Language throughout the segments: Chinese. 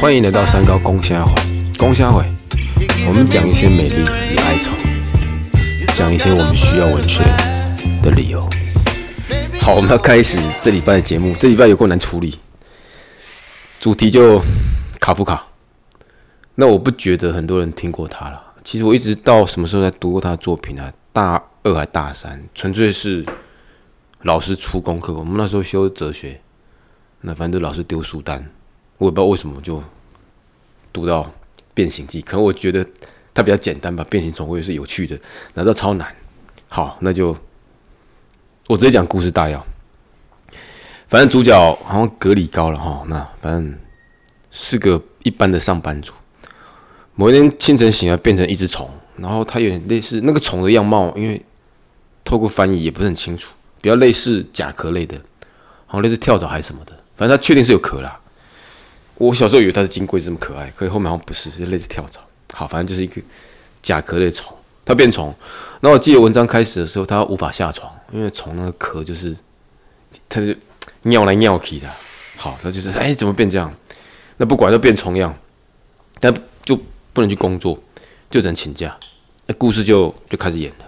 欢迎来到三高公虾会，公虾会，我们讲一些美丽与哀愁，讲一些我们需要文学的理由。好，我们要开始这礼拜的节目。这礼拜有够难处理，主题就卡夫卡。那我不觉得很多人听过他了。其实我一直到什么时候才读过他的作品啊？大二还大三，纯粹是老师出功课。我们那时候修哲学，那反正就老是丢书单，我也不知道为什么就读到《变形记》。可能我觉得它比较简单吧，《变形虫》会是有趣的，哪知道超难。好，那就我直接讲故事大要。反正主角好像格里高了哈，那反正是个一般的上班族。某一天清晨醒来，变成一只虫。然后它有点类似那个虫的样貌，因为透过翻译也不是很清楚，比较类似甲壳类的，好像类似跳蚤还是什么的，反正它确定是有壳啦。我小时候以为它是金龟这么可爱，可是后面好像不是，是类似跳蚤。好，反正就是一个甲壳类虫，它变虫。那我记得文章开始的时候，它无法下床，因为虫那个壳就是它就尿来尿去的。好，它就是哎怎么变这样？那不管它变虫样，但就不能去工作，就只能请假。那故事就就开始演了。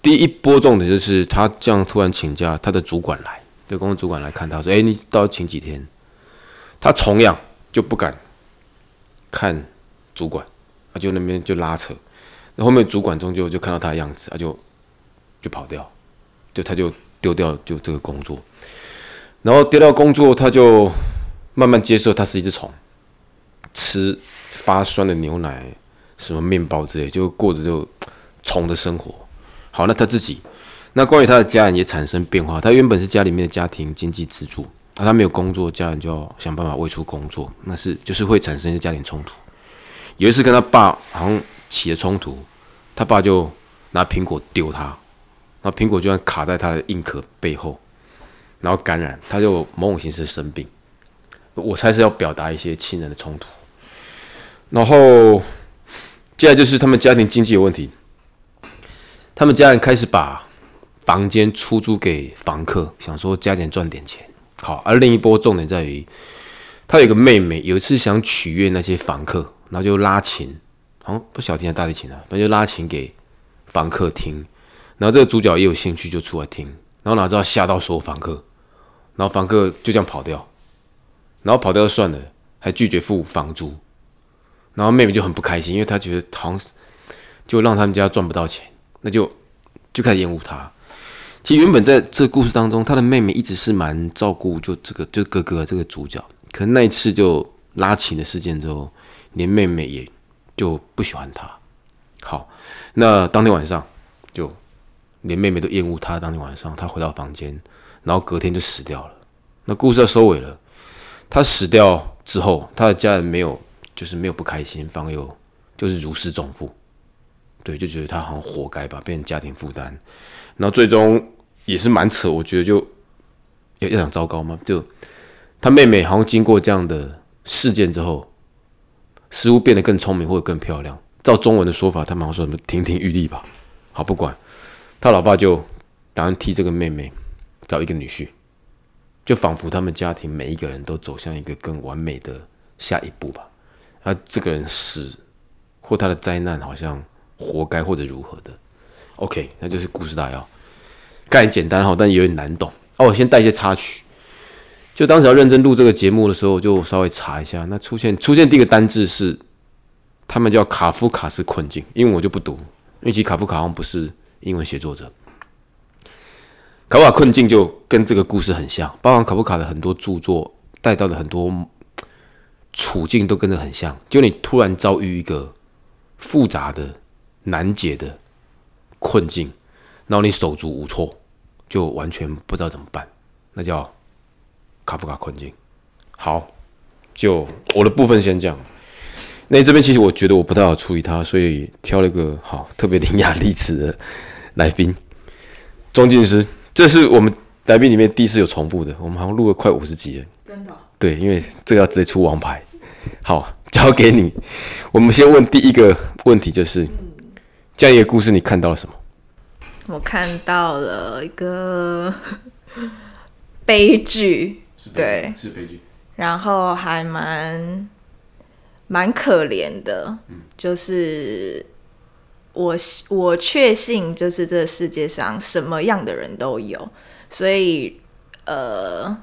第一波重点就是他这样突然请假，他的主管来，这公司主管来看他说：“哎，你到请几天？”他同样就不敢看主管，他就那边就拉扯。那后面主管终究就看到他的样子，他就就跑掉，就他就丢掉就这个工作。然后丢掉工作，他就慢慢接受他是一只虫，吃发酸的牛奶。什么面包之类，就过着就虫的生活。好，那他自己，那关于他的家人也产生变化。他原本是家里面的家庭经济支柱，啊，他没有工作，家人就要想办法外出工作，那是就是会产生一些家庭冲突。有一次跟他爸好像起了冲突，他爸就拿苹果丢他，那苹果居然卡在他的硬壳背后，然后感染，他就某种形式生病。我猜是要表达一些亲人的冲突，然后。接下来就是他们家庭经济有问题，他们家人开始把房间出租给房客，想说加减赚点钱。好，而另一波重点在于，他有个妹妹，有一次想取悦那些房客，然后就拉琴，好像不小提琴大提琴啊，反正就拉琴给房客听。然后这个主角也有兴趣，就出来听，然后哪知道吓到所有房客，然后房客就这样跑掉，然后跑掉就算了，还拒绝付房租。然后妹妹就很不开心，因为她觉得好像就让他们家赚不到钱，那就就开始厌恶他。其实原本在这故事当中，他的妹妹一直是蛮照顾，就这个就哥哥这个主角。可那一次就拉琴的事件之后，连妹妹也就不喜欢他。好，那当天晚上就连妹妹都厌恶他。当天晚上他回到房间，然后隔天就死掉了。那故事要收尾了。他死掉之后，他的家人没有。就是没有不开心，反而有就是如释重负，对，就觉得他好像活该吧，变成家庭负担，然后最终也是蛮扯，我觉得就要要讲糟糕吗？就他妹妹好像经过这样的事件之后，似乎变得更聪明或者更漂亮。照中文的说法，他们好像说什么亭亭玉立吧。好，不管他老爸就打算替这个妹妹找一个女婿，就仿佛他们家庭每一个人都走向一个更完美的下一步吧。他这个人死，或他的灾难好像活该或者如何的，OK，那就是故事大要，概念简单哈，但有点难懂。哦，我先带一些插曲。就当时要认真录这个节目的时候，我就稍微查一下，那出现出现第一个单字是，他们叫卡夫卡式困境，因为我就不读，因为其实卡夫卡好像不是英文写作者。卡夫卡困境就跟这个故事很像，包含卡夫卡的很多著作带到的很多。处境都跟着很像，就你突然遭遇一个复杂的、难解的困境，然后你手足无措，就完全不知道怎么办，那叫卡夫卡困境。好，就我的部分先讲。那这边其实我觉得我不太好处理他，所以挑了一个好特别伶牙俐齿的来宾——钟敬师。这是我们来宾里面第一次有重复的，我们好像录了快五十集了。真的。对，因为这个要直接出王牌。好，交给你。我们先问第一个问题，就是这样一个故事，你看到了什么？我看到了一个 悲剧。对，是悲剧。然后还蛮蛮可怜的，就是我我确信，就是这世界上什么样的人都有，所以呃，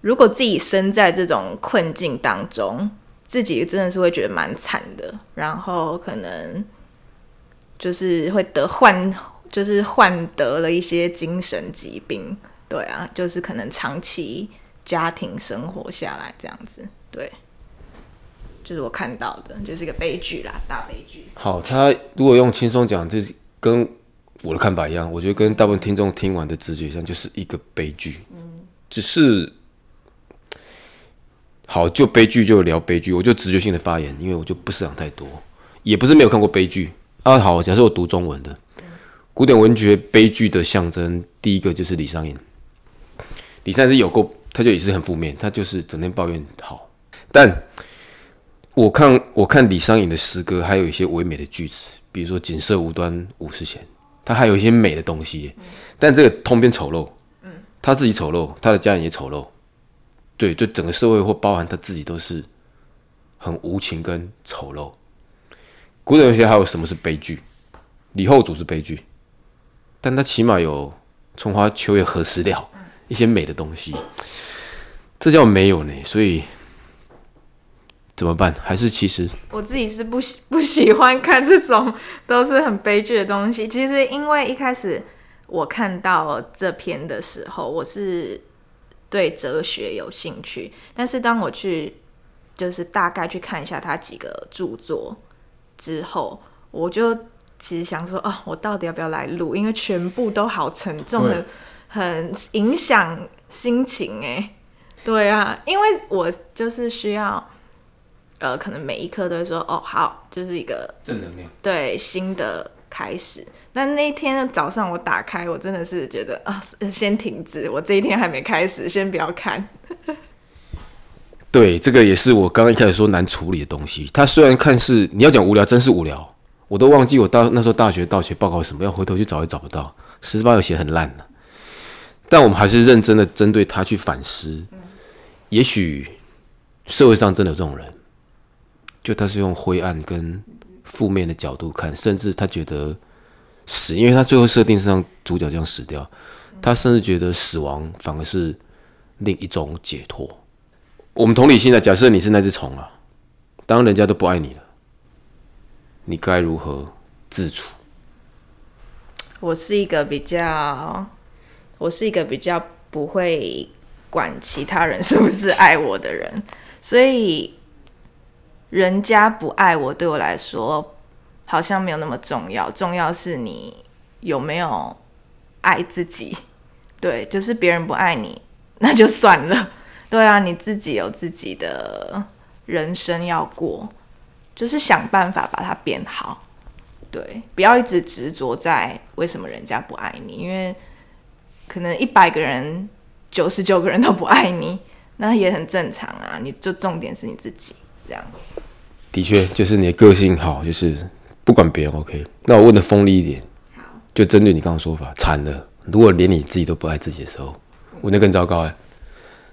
如果自己身在这种困境当中，自己真的是会觉得蛮惨的，然后可能就是会得患，就是患得了一些精神疾病，对啊，就是可能长期。家庭生活下来这样子，对，就是我看到的，就是一个悲剧啦，大悲剧。好，他如果用轻松讲，就是跟我的看法一样，我觉得跟大部分听众听完的直觉上，就是一个悲剧。嗯，只是好，就悲剧就聊悲剧，我就直觉性的发言，因为我就不思想太多，也不是没有看过悲剧啊。好，假设我读中文的古典文学悲剧的象征，第一个就是李商隐。李商隐是有过。他就也是很负面，他就是整天抱怨好。但我看我看李商隐的诗歌，还有一些唯美的句子，比如说“锦瑟无端五十弦”，他还有一些美的东西。但这个通篇丑陋，嗯，他自己丑陋，他的家人也丑陋，对，就整个社会或包含他自己都是很无情跟丑陋。古典文学还有什么是悲剧？李后主是悲剧，但他起码有“春花秋月何时了”一些美的东西。这叫没有呢，所以怎么办？还是其实我自己是不喜不喜欢看这种都是很悲剧的东西。其实因为一开始我看到这篇的时候，我是对哲学有兴趣，但是当我去就是大概去看一下他几个著作之后，我就其实想说，哦，我到底要不要来录？因为全部都好沉重的，很影响心情哎。对啊，因为我就是需要，呃，可能每一刻都会说哦，好，就是一个正能量，对新的开始。但那一天早上我打开，我真的是觉得啊，先停止，我这一天还没开始，先不要看。对，这个也是我刚刚一开始说难处理的东西。它虽然看似你要讲无聊，真是无聊，我都忘记我到那时候大学倒写报告什么，要回头去找也找不到，十八有写很烂的。但我们还是认真的针对他去反思。也许社会上真的有这种人，就他是用灰暗跟负面的角度看，甚至他觉得死，因为他最后设定是让主角这样死掉，他甚至觉得死亡反而是另一种解脱。我们同理心的假设你是那只虫啊，当人家都不爱你了，你该如何自处？我是一个比较，我是一个比较不会。管其他人是不是爱我的人，所以人家不爱我，对我来说好像没有那么重要。重要是你有没有爱自己。对，就是别人不爱你，那就算了。对啊，你自己有自己的人生要过，就是想办法把它变好。对，不要一直执着在为什么人家不爱你，因为可能一百个人。九十九个人都不爱你，那也很正常啊。你就重点是你自己，这样。的确，就是你的个性好，就是不管别人 OK。那我问的锋利一点，好，就针对你刚刚说法，惨了。如果连你自己都不爱自己的时候，我那更糟糕哎。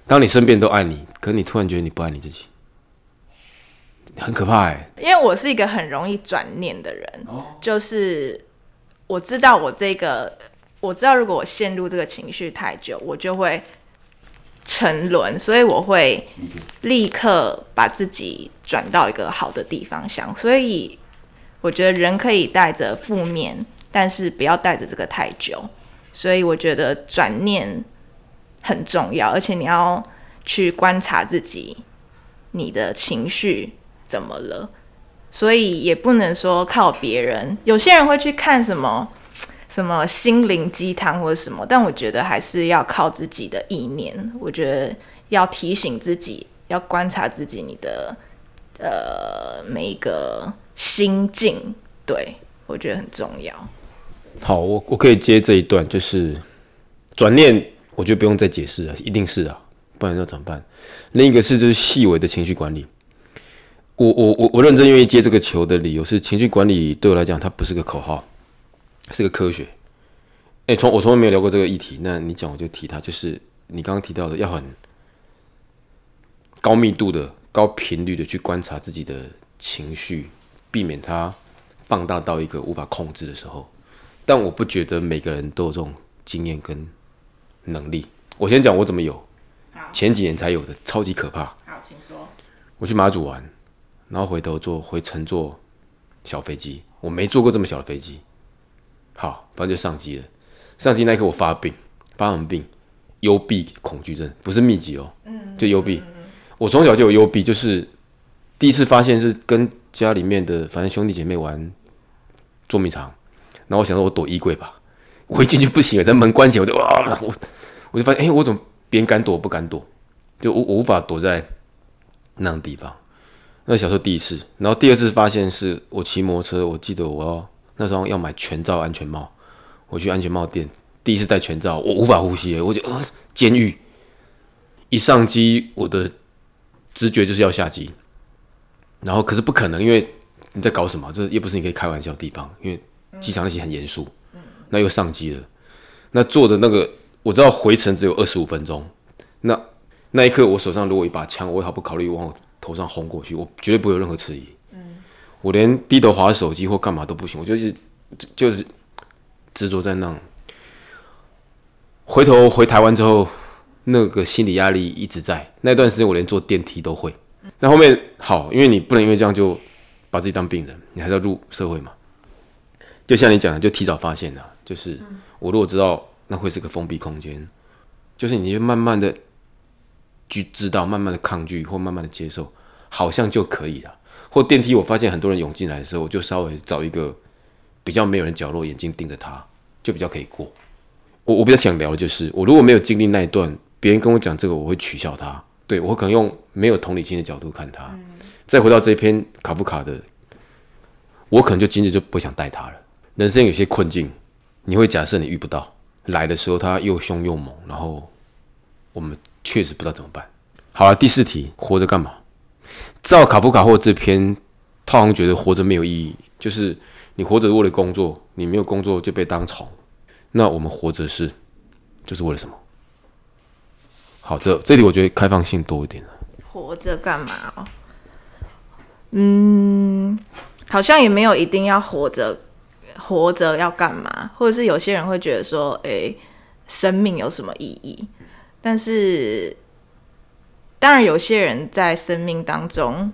当你身边都爱你，可你突然觉得你不爱你自己，很可怕哎。因为我是一个很容易转念的人，就是我知道我这个。我知道，如果我陷入这个情绪太久，我就会沉沦，所以我会立刻把自己转到一个好的地方想。所以我觉得人可以带着负面，但是不要带着这个太久。所以我觉得转念很重要，而且你要去观察自己，你的情绪怎么了。所以也不能说靠别人。有些人会去看什么。什么心灵鸡汤或者什么，但我觉得还是要靠自己的意念。我觉得要提醒自己，要观察自己，你的呃每一个心境，对我觉得很重要。好，我我可以接这一段，就是转念，我觉得不用再解释了，一定是啊，不然要怎么办？另一个是就是细微的情绪管理。我我我我认真愿意接这个球的理由是，情绪管理对我来讲，它不是个口号。是个科学，哎，从我从来没有聊过这个议题，那你讲我就提它，就是你刚刚提到的要很高密度的、高频率的去观察自己的情绪，避免它放大到一个无法控制的时候。但我不觉得每个人都有这种经验跟能力。我先讲我怎么有，前几年才有的，超级可怕。好，请说。我去马祖玩，然后回头坐回乘坐小飞机，我没坐过这么小的飞机。好，反正就上机了。上机那一刻我发病，发什么病？幽闭恐惧症，不是密集哦，嗯就幽闭。我从小就有幽闭，就是第一次发现是跟家里面的反正兄弟姐妹玩捉迷藏，然后我想说我躲衣柜吧，我一进去不行了，在门关起来我就哇，我我就发现哎，我怎么别人敢躲我不敢躲，就我我无法躲在那种地方。那小时候第一次，然后第二次发现是我骑摩托车，我记得我要那时候要买全罩安全帽，我去安全帽店。第一次戴全罩，我无法呼吸，我就呃，监狱。一上机，我的直觉就是要下机，然后可是不可能，因为你在搞什么？这又不是你可以开玩笑的地方，因为机场那些很严肃。那又上机了，那坐的那个我知道回程只有二十五分钟，那那一刻我手上如果一把枪，我也毫不考虑往我头上轰过去，我绝对不会有任何迟疑。我连低头划手机或干嘛都不行，我就是就是执着在那。回头回台湾之后，那个心理压力一直在。那段时间我连坐电梯都会。那后面好，因为你不能因为这样就把自己当病人，你还是要入社会嘛。就像你讲的，就提早发现了。就是我如果知道那会是个封闭空间，就是你就慢慢的去知道，慢慢的抗拒或慢慢的接受，好像就可以了。或电梯，我发现很多人涌进来的时候，我就稍微找一个比较没有人角落，眼睛盯着他，就比较可以过。我我比较想聊的就是，我如果没有经历那一段，别人跟我讲这个，我会取笑他。对我可能用没有同理心的角度看他。再回到这一篇卡夫卡的，我可能就今日就不想带他了。人生有些困境，你会假设你遇不到，来的时候他又凶又猛，然后我们确实不知道怎么办。好了，第四题，活着干嘛？照卡夫卡或这篇，他好像觉得活着没有意义，就是你活着为了工作，你没有工作就被当宠。那我们活着是，就是为了什么？好，这这里我觉得开放性多一点活着干嘛哦？嗯，好像也没有一定要活着，活着要干嘛？或者是有些人会觉得说，哎，生命有什么意义？但是，当然有些人在生命当中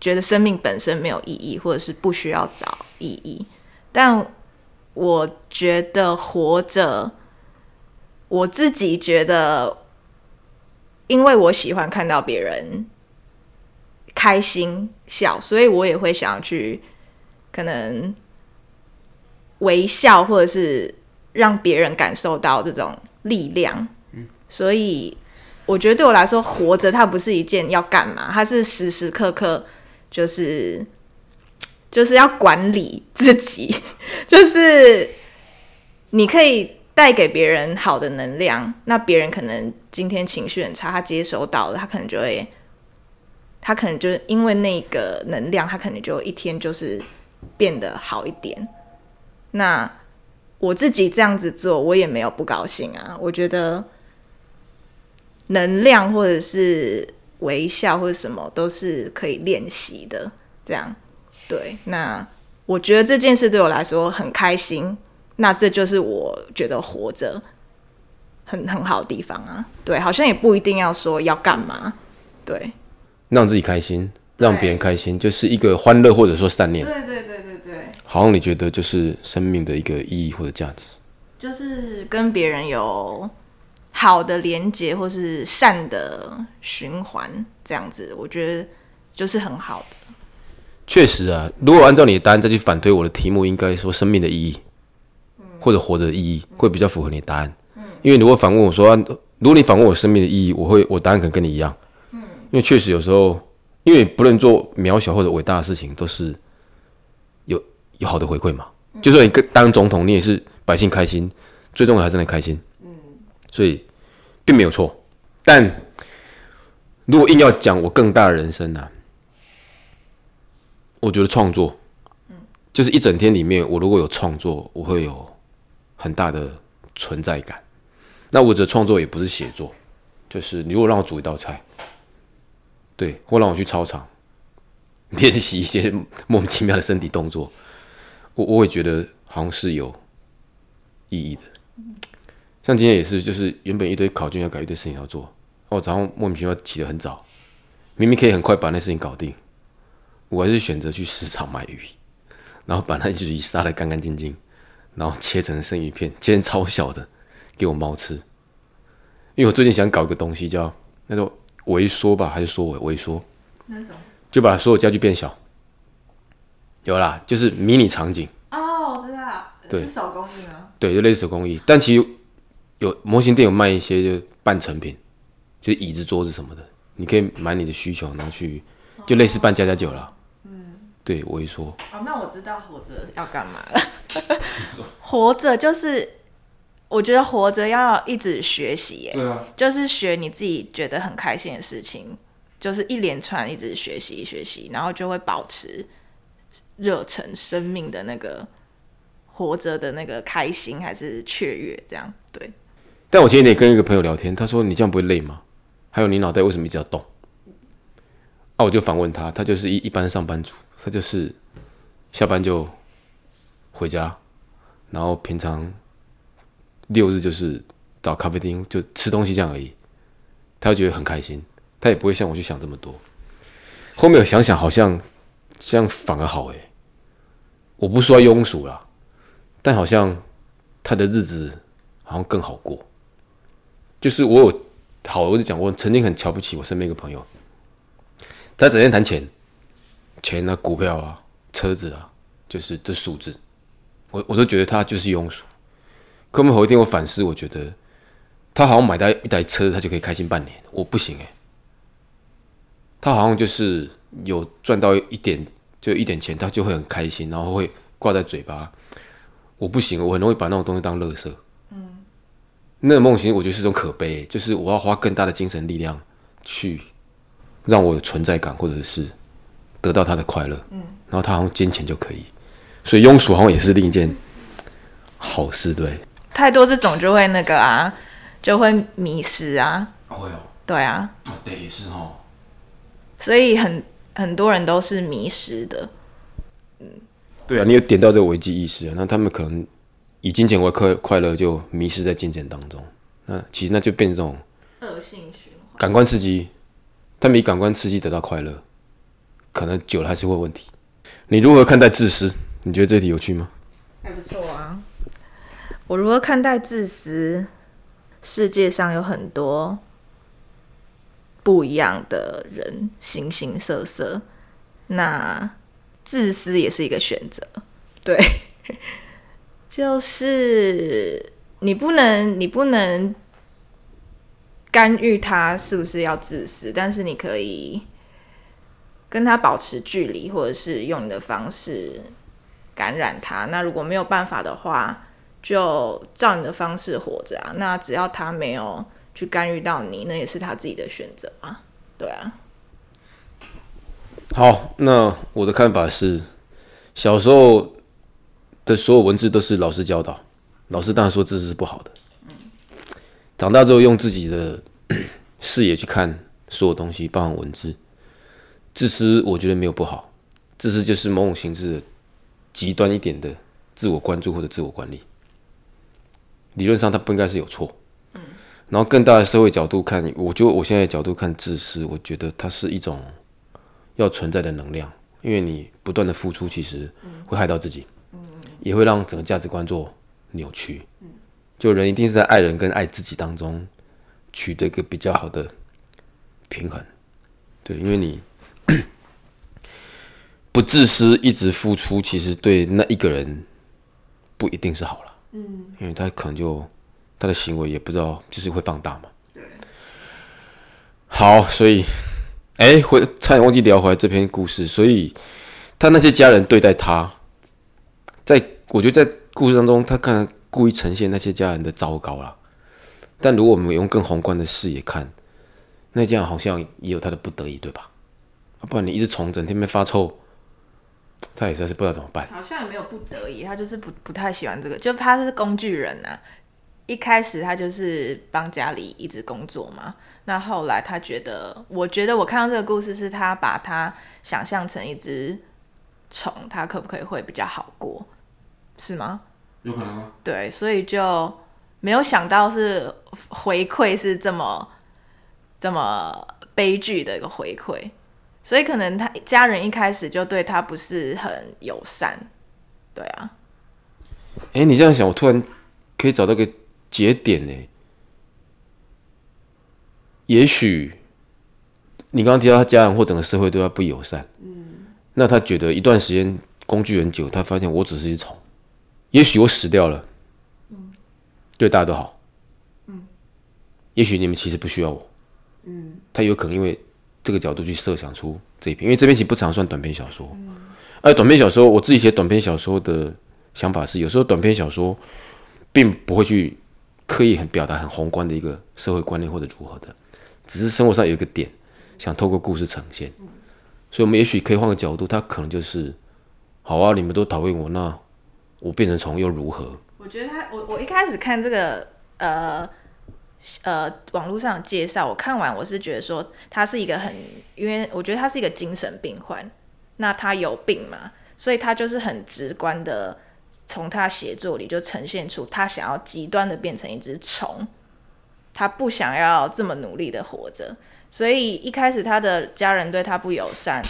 觉得生命本身没有意义，或者是不需要找意义，但。我觉得活着，我自己觉得，因为我喜欢看到别人开心笑，所以我也会想要去可能微笑，或者是让别人感受到这种力量。所以我觉得对我来说，活着它不是一件要干嘛，它是时时刻刻就是。就是要管理自己，就是你可以带给别人好的能量，那别人可能今天情绪很差，他接收到了，他可能就会，他可能就是因为那个能量，他可能就一天就是变得好一点。那我自己这样子做，我也没有不高兴啊。我觉得能量或者是微笑或者什么都是可以练习的，这样。对，那我觉得这件事对我来说很开心，那这就是我觉得活着很很好的地方啊。对，好像也不一定要说要干嘛，对，让自己开心，让别人开心，就是一个欢乐或者说善念。对对对对对，好像你觉得就是生命的一个意义或者价值，就是跟别人有好的连接或是善的循环，这样子，我觉得就是很好的。确实啊，如果按照你的答案再去反推我的题目，应该说生命的意义，或者活着的意义，会比较符合你的答案。因为如果反问我说，如果你反问我生命的意义，我会我答案可能跟你一样。因为确实有时候，因为不论做渺小或者伟大的事情，都是有好的回馈嘛。就算你当总统，你也是百姓开心，最重要还是你开心。所以并没有错。但如果硬要讲我更大的人生呢？我觉得创作，就是一整天里面，我如果有创作，我会有很大的存在感。那我的创作也不是写作，就是你如果让我煮一道菜，对，或让我去操场练习一些莫名其妙的身体动作，我我也觉得好像是有意义的。像今天也是，就是原本一堆考卷要改，一堆事情要做，我早上莫名其妙起得很早，明明可以很快把那事情搞定，我还是选择去市场买鱼，然后把那只鱼杀得干干净净，然后切成生鱼片，切成超小的给我猫吃。因为我最近想搞一个东西，叫那种微缩吧，还是缩微微缩？那种就把所有家具变小。有啦，就是迷你场景，哦，我知道，对是手工艺吗？对，就类似手工艺。但其实有模型店有卖一些就半成品，就是椅子、桌子什么的，你可以买你的需求，然后去就类似办家家酒啦。嗯，对，微缩。哦，那我知道活着要干嘛了。活着就是，我觉得活着要一直学习耶，对啊，就是学你自己觉得很开心的事情，就是一连串一直学习学习，然后就会保持热忱、生命的那个活着的那个开心还是雀跃，这样对。但我今天也跟一个朋友聊天，他说：“你这样不会累吗？还有你脑袋为什么一直要动？”啊，我就反问他，他就是一一般上班族，他就是下班就回家，然后平常六日就是找咖啡厅就吃东西这样而已，他就觉得很开心，他也不会像我去想这么多。后面我想想，好像这样反而好诶。我不说庸俗啦，但好像他的日子好像更好过。就是我有好，我就讲，我曾经很瞧不起我身边一个朋友，他整天谈钱，钱啊、股票啊、车子啊，就是这数字，我我都觉得他就是庸俗。可后有一天我反思，我觉得他好像买到一台车，他就可以开心半年，我不行诶、他好像就是有赚到一点，就一点钱，他就会很开心，然后会挂在嘴巴。我不行，我很容易把那种东西当垃圾。那个梦想，我觉得是一种可悲，就是我要花更大的精神力量去让我有存在感，或者是得到他的快乐。嗯，然后他好像金钱就可以，所以庸俗好像也是另一件好事，对。太多这种就会那个啊，就会迷失啊，会哦，对啊，对，也是哦。所以很很多人都是迷失的。嗯对啊，你有点到这个危机意识啊，那他们可能以金钱为快快乐，就迷失在金钱当中。那其实那就变成这种恶性循环。感官刺激，他们以感官刺激得到快乐，可能久了还是会有问题。你如何看待自私？你觉得这题有趣吗？还不错啊。我如何看待自私？世界上有很多不一样的人，形形色色。那自私也是一个选择，对，就是你不能，你不能干预他是不是要自私，但是你可以跟他保持距离，或者是用你的方式感染他。那如果没有办法的话，就照你的方式活着啊。那只要他没有去干预到你，那也是他自己的选择啊。对啊，好，那我的看法是，小时候的所有文字都是老师教导，老师当然说自私是不好的。长大之后用自己的 视野去看所有东西，包含文字，自私我觉得没有不好，自私就是某种形式的极端一点的自我关注或者自我管理。理论上它不应该是有错。然后更大的社会角度看，我就我现在的角度看自私，我觉得它是一种要存在的能量，因为你不断的付出，其实会害到自己，也会让整个价值观做扭曲。就人一定是在爱人跟爱自己当中取得一个比较好的平衡。对，因为你 不自私，一直付出，其实对那一个人不一定是好了。嗯，因为他可能就他的行为也不知道，就是会放大嘛。对。好，所以，哎、回差点忘记聊回来这篇故事。所以，他那些家人对待他，在我觉得在故事当中，他可能故意呈现那些家人的糟糕啦。但如果我们用更宏观的视野看，那这样好像也有他的不得已，对吧？不然你一直从整天被发臭，他也实在是不知道怎么办。好像也没有不得已，他就是不不太喜欢这个，就他是工具人啊。一一开始他就是帮家里一直工作嘛，那后来他觉得，我觉得我看到这个故事是他把他想象成一只虫，他可不可以会比较好过，是吗？有可能吗？对，所以就没有想到是回馈是这么这么悲剧的一个回馈，所以可能他家人一开始就对他不是很友善，对啊。哎，你这样想，我突然可以找到个节点呢。也许你刚刚提到他家人或整个社会对他不友善，嗯，那他觉得一段时间工具很久，他发现我只是一虫，也许我死掉了，嗯，对大家都好，嗯，也许你们其实不需要我，嗯，他有可能因为这个角度去设想出这一篇，因为这篇其实不常算短篇小说，嗯，而短篇小说我自己写短篇小说的。想法是，有时候短篇小说并不会去刻意很表达很宏观的一个社会观念或者如何的，只是生活上有一个点想透过故事呈现，所以我们也许可以换个角度，他可能就是，好啊，你们都讨厌我，那我变成虫又如何？我觉得他，我我一开始看这个呃呃网络上的介绍，我看完我是觉得说他是一个很，因为我觉得他是一个精神病患，那他有病嘛，所以他就是很直观的。从他写作里就呈现出他想要极端的变成一只虫，他不想要这么努力的活着，所以一开始他的家人对他不友善，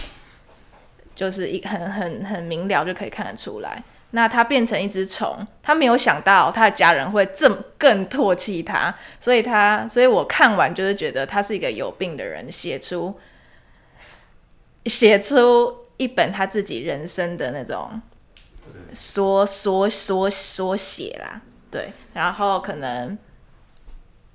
就是一很很很明了就可以看得出来。那他变成一只虫，他没有想到他的家人会这么更唾弃他，所以他所以我看完就是觉得他是一个有病的人，写出写出一本他自己人生的那种。缩缩缩缩写啦，对，然后可能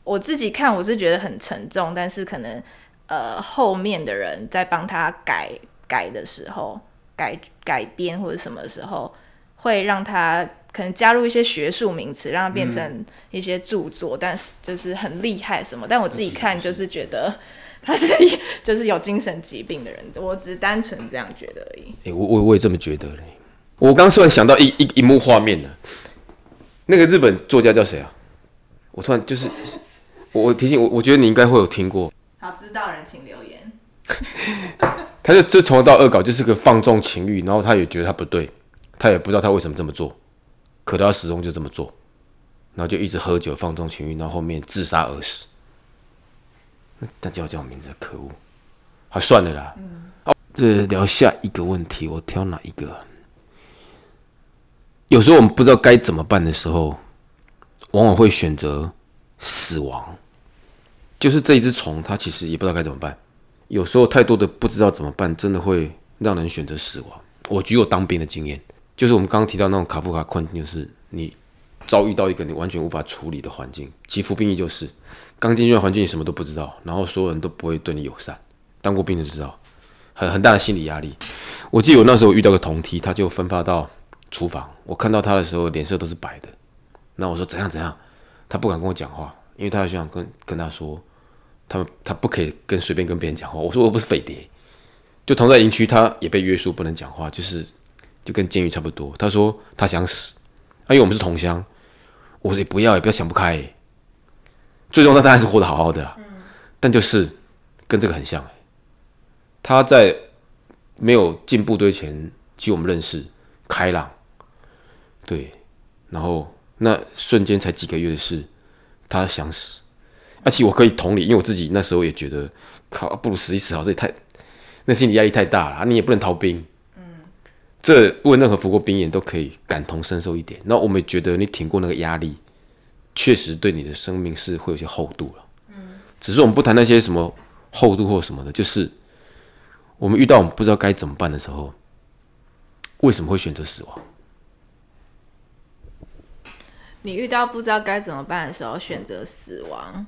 我自己看我是觉得很沉重，但是可能呃后面的人在帮他改改的时候，改改编或者什么时候，会让他可能加入一些学术名词，让他变成一些著作，但是就是很厉害什么，但我自己看就是觉得他是 就是有精神疾病的人，我只是单纯这样觉得而已。哎，我我我也这么觉得嘞。我刚突然想到一一一幕画面呢，那个日本作家叫谁啊？我突然就是我我提醒我，我觉得你应该会有听过。好，知道人请留言。他就这从头到恶搞，就是个放纵情欲，然后他也觉得他不对，他也不知道他为什么这么做，可他始终就这么做，然后就一直喝酒放纵情欲，然后后面自杀而死。那叫叫我名字，可恶！好，算了啦。嗯。好，这聊下一个问题，我挑哪一个？有时候我们不知道该怎么办的时候，往往会选择死亡。就是这一只虫，它其实也不知道该怎么办。有时候太多的不知道怎么办，真的会让人选择死亡。我举我当兵的经验，就是我们刚刚提到那种卡夫卡困境，就是你遭遇到一个你完全无法处理的环境。其服兵役就是刚进去的环境，你什么都不知道，然后所有人都不会对你友善。当过兵的知道，很很大的心理压力。我记得我那时候遇到个同梯，他就分发到。厨房，我看到他的时候脸色都是白的。那我说怎样怎样，他不敢跟我讲话，因为他就想跟跟他说，他他不可以跟随便跟别人讲话。我说我不是匪谍，就同在营区，他也被约束不能讲话，就是就跟监狱差不多。他说他想死，因为我们是同乡。我说也不要也不要想不开，最终他他还是活得好好的。但就是跟这个很像，他在没有进部队前，其实我们认识，开朗。对，然后那瞬间才几个月的事，他想死，而且我可以同理，因为我自己那时候也觉得，靠，不如死一死好，这也太，那心理压力太大了，你也不能逃兵，嗯，这问任何服过兵人都可以感同身受一点。那我们也觉得你挺过那个压力，确实对你的生命是会有些厚度了，嗯，只是我们不谈那些什么厚度或什么的，就是我们遇到我们不知道该怎么办的时候，为什么会选择死亡？你遇到不知道该怎么办的时候，选择死亡，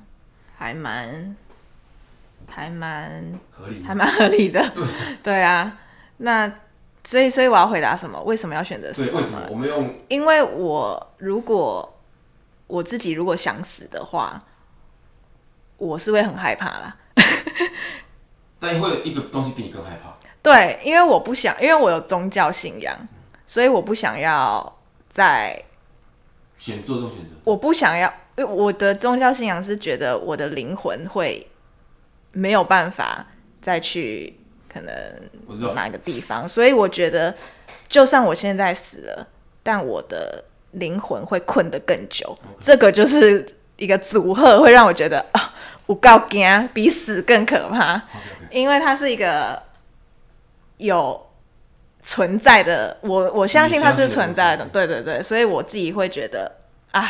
还蛮，还蛮合理，还蛮合理的。对，对啊。那所以，所以我要回答什么？为什么要选择死亡？我们用，因为我如果我自己如果想死的话，我是会很害怕啦。但会有一个东西比你更害怕。对，因为我不想，因为我有宗教信仰，所以我不想要在。选做这种选择，我不想要，因为我的宗教信仰是觉得我的灵魂会没有办法再去可能哪一个地方，所以我觉得就算我现在死了，但我的灵魂会困得更久。这个就是一个组合，会让我觉得啊，我告惊比死更可怕，因为它是一个有存在的，我我相信它是存在的，对对对，所以我自己会觉得啊。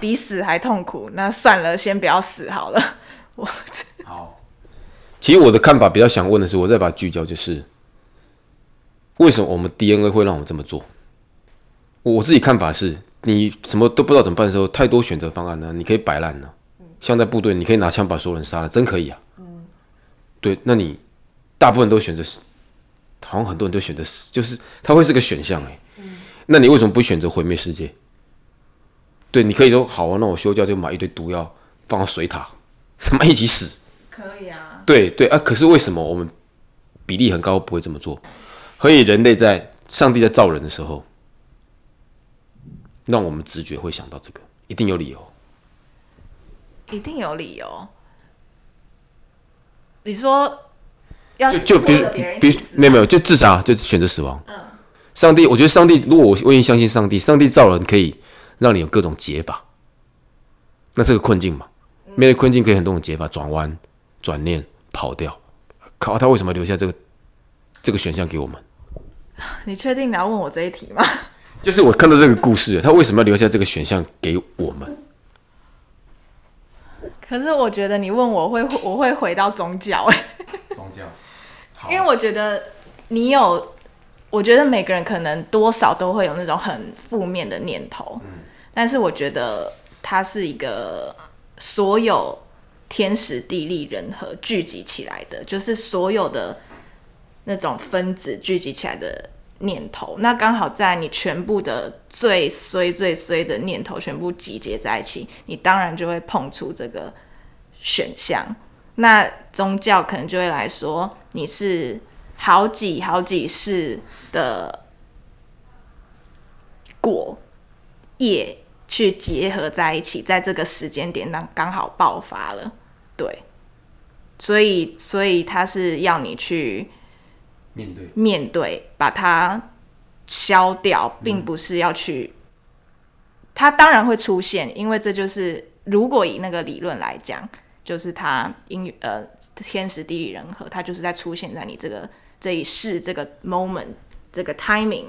比死还痛苦，那算了，先不要死好了。我好，其实我的看法比较想问的是，我再把聚焦就是，为什么我们 DNA 会让我们这么做？我自己看法是，你什么都不知道怎么办的时候，太多选择方案呢？你可以摆烂呢，像在部队，你可以拿枪把所有人杀了，真可以啊。嗯，对，那你大部分都选择死，好像很多人都选择死，就是它会是个选项哎。嗯，那你为什么不选择毁灭世界？对，你可以说好啊，那我休假就买一堆毒药放到水塔，他妈一起死。可以啊。对对啊，可是为什么我们比例很高不会这么做？所以人类在上帝在造人的时候，让我们直觉会想到这个，一定有理由。一定有理由。你说要就比如比如没有没有就自杀就选择死亡。嗯。上帝，我觉得上帝，如果我愿意相信上帝，上帝造人可以。让你有各种解法，那是个困境嘛？面对困境可以很多种解法，转弯、转念、跑掉。靠，他为什么留下这个这个选项给我们？你确定你要问我这一题吗？就是我看到这个故事，他为什么要留下这个选项给我们？可是我觉得你问我会，我会回到宗教哎。宗教，因为我觉得你有。我觉得每个人可能多少都会有那种很负面的念头，但是我觉得它是一个所有天时地利人和聚集起来的，就是所有的那种分子聚集起来的念头。那刚好在你全部的最衰最衰的念头全部集结在一起，你当然就会碰出这个选项。那宗教可能就会来说你是。好几好几世的果业去结合在一起，在这个时间点上刚好爆发了，对，所以所以他是要你去面对面对，把它消掉，并不是要去，它当然会出现，因为这就是如果以那个理论来讲，就是它因呃天时地利人和，他就是在出现在你这个。这一世这个 moment 这个 timing，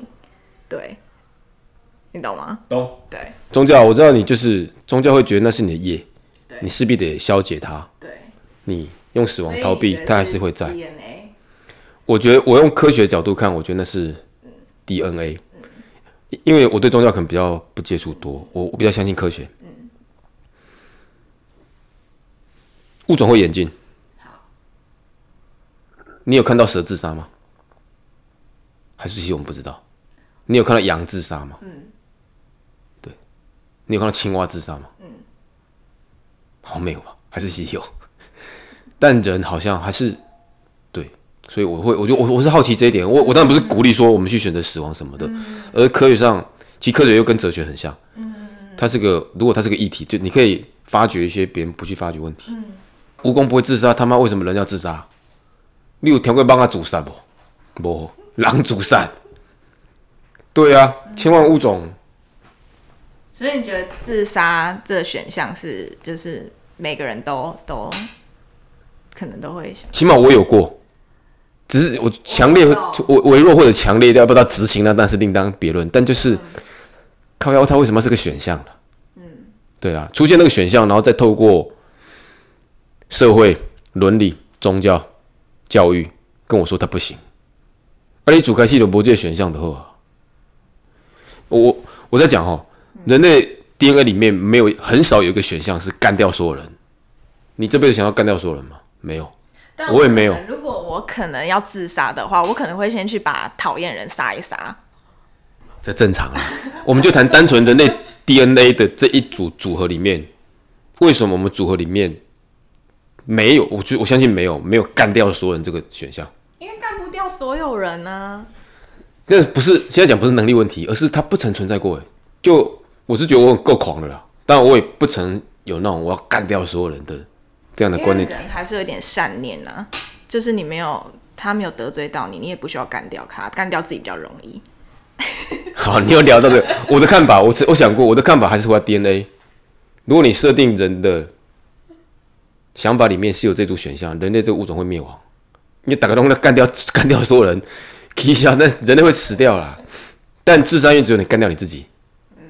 对，你懂吗？懂。对。宗教，我知道你就是宗教会觉得那是你的业，你势必得消解它。对。你用死亡逃避，它还是会在。我觉得我用科学角度看，我觉得那是 DNA。因为我对宗教可能比较不接触多，我我比较相信科学。嗯。物种会演进。你有看到蛇自杀吗？还是其实我们不知道？你有看到羊自杀吗？嗯，对。你有看到青蛙自杀吗？嗯，好像没有吧？还是其实有？但人好像还是对，所以我会，我就我我是好奇这一点。我我当然不是鼓励说我们去选择死亡什么的，而科学上，其实科学又跟哲学很像。嗯它是个，如果它是个议题，就你可以发掘一些别人不去发掘问题。嗯。蜈蚣不会自杀，他妈为什么人要自杀？你有听过帮他自杀不？不，狼自杀。对啊，千万物种。所以你觉得自杀这选项是，就是每个人都都可能都会想。起码我有过，只是我强烈我微弱或者强烈要不到执行呢，但是另当别论。但就是靠腰，它为什么是个选项嗯，对啊，出现那个选项，然后再透过社会伦理宗教。教育跟我说他不行，而你主开系统不这选项的话，我我在讲哦，人类 DNA 里面没有很少有一个选项是干掉所有人。你这辈子想要干掉所有人吗？没有，我也没有。如果我可能要自杀的话，我可能会先去把讨厌人杀一杀。这正常啊，我们就谈单纯人类 DNA 的这一组组合里面，为什么我们组合里面？没有，我觉我相信没有，没有干掉所有人这个选项。因为干不掉所有人呢。那不是现在讲不是能力问题，而是他不曾存在过。就我是觉得我够狂的啦，当然，我也不曾有那种我要干掉所有人的这样的观念。人还是有点善念呐，就是你没有他没有得罪到你，你也不需要干掉他，干掉自己比较容易。好，你又聊到这个，我的看法，我我想过，我的看法还是回到 DNA。如果你设定人的想法里面是有这组选项，人类这个物种会灭亡，你打个洞，那干掉干掉所有人，一下那人类会死掉啦。但智商因为只有你干掉你自己，嗯，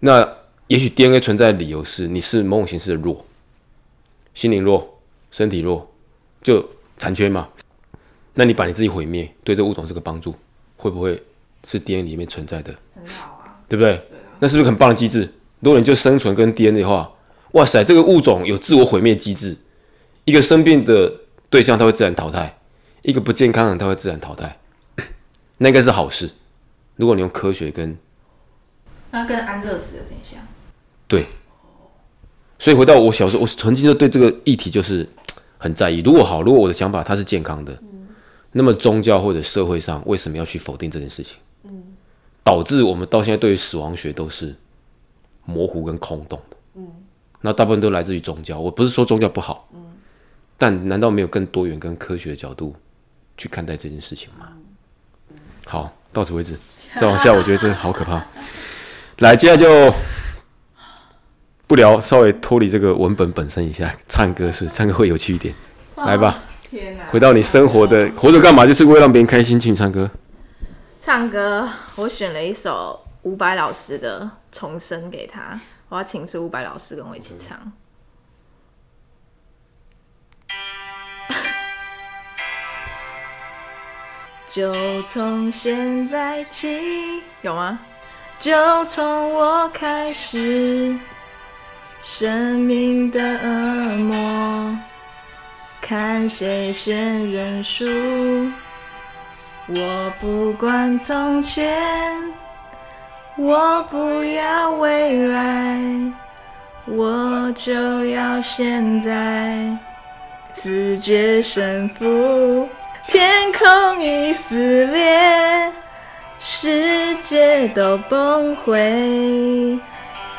那也许 DNA 存在的理由是你是某种形式的弱，心灵弱，身体弱，就残缺嘛。那你把你自己毁灭，对这个物种是个帮助，会不会是 DNA 里面存在的？很好啊，对不对？那是不是很棒的机制？如果你就生存跟 DNA 的话，哇塞，这个物种有自我毁灭机制。一个生病的对象，它会自然淘汰；一个不健康的，它会自然淘汰。那应该是好事。如果你用科学跟，那跟安乐死有点像。对。所以回到我小时候，我曾经就对这个议题就是 很在意。如果好，如果我的想法它是健康的，那么宗教或者社会上为什么要去否定这件事情？导致我们到现在对于死亡学都是。模糊跟空洞的，嗯，那大部分都来自于宗教。我不是说宗教不好，嗯，但难道没有更多元、跟科学的角度去看待这件事情吗？好，到此为止。再往下，我觉得这好可怕。来，接下来就不聊，稍微脱离这个文本本身一下，唱歌是唱歌会有趣一点。来吧，天回到你生活的活着干嘛？就是为了让别人开心，请唱歌。唱歌，我选了一首。伍佰老师的重生给他，我要请出伍佰老师跟我一起唱。就从现在起，有吗？就从我开始，生命的恶魔，看谁先认输。我不管从前。我不要未来，我就要现在，自决胜负。天空已撕裂，世界都崩溃，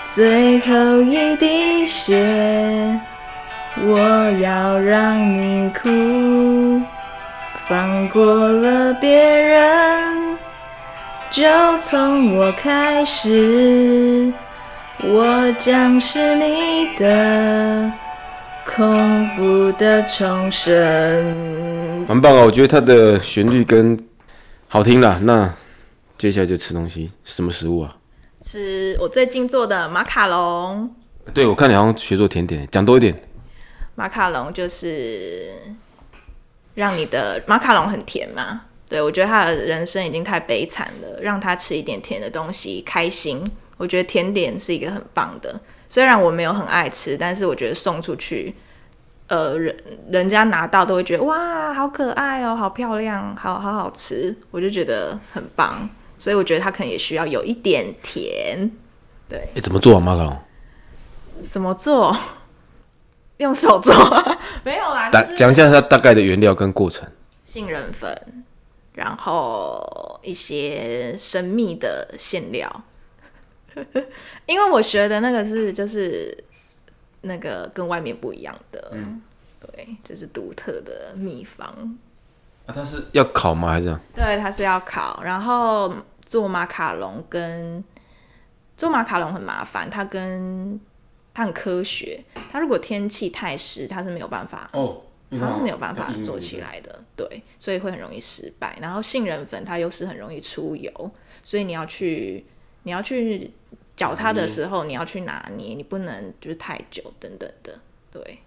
最后一滴血，我要让你哭，放过了别人。就从我开始，我将是你的恐怖的重生。蛮棒啊，我觉得它的旋律跟好听啦。那接下来就吃东西，什么食物啊？吃我最近做的马卡龙。对，我看你好像学做甜点，讲多一点。马卡龙就是让你的马卡龙很甜嘛。对，我觉得他的人生已经太悲惨了，让他吃一点甜的东西开心。我觉得甜点是一个很棒的，虽然我没有很爱吃，但是我觉得送出去，呃，人人家拿到都会觉得哇，好可爱哦，好漂亮，好好好吃，我就觉得很棒。所以我觉得他可能也需要有一点甜。对，哎，怎么做啊，马卡龙？怎么做？用手做？没有啦，讲一下它大概的原料跟过程。杏仁粉。然后一些神秘的馅料，因为我学的那个是就是那个跟外面不一样的，对，就是独特的秘方。啊，它是要烤吗？还是？对，它是要烤。然后做马卡龙跟做马卡龙很麻烦，它跟它很科学。它如果天气太湿，它是没有办法哦。它是没有办法做起来的，对，所以会很容易失败。然后杏仁粉它又是很容易出油，所以你要去你要去搅它的时候，你要去拿捏，你不能就是太久等等的，对。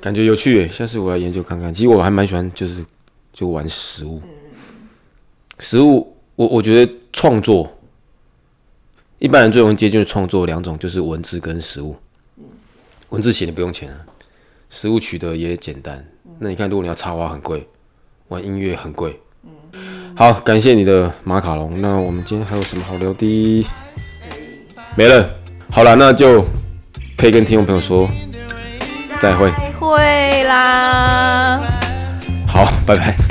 感觉有趣诶，下次我要研究看看。其实我还蛮喜欢，就是就玩食物。食物，我我觉得创作，一般人最容易接近的创作两种，就是文字跟食物。文字写你不用钱啊。食物取得也简单，那你看，如果你要插花很贵，玩音乐很贵。好，感谢你的马卡龙。那我们今天还有什么好聊的？没了。好了，那就可以跟听众朋友说再会。会啦。好，拜拜。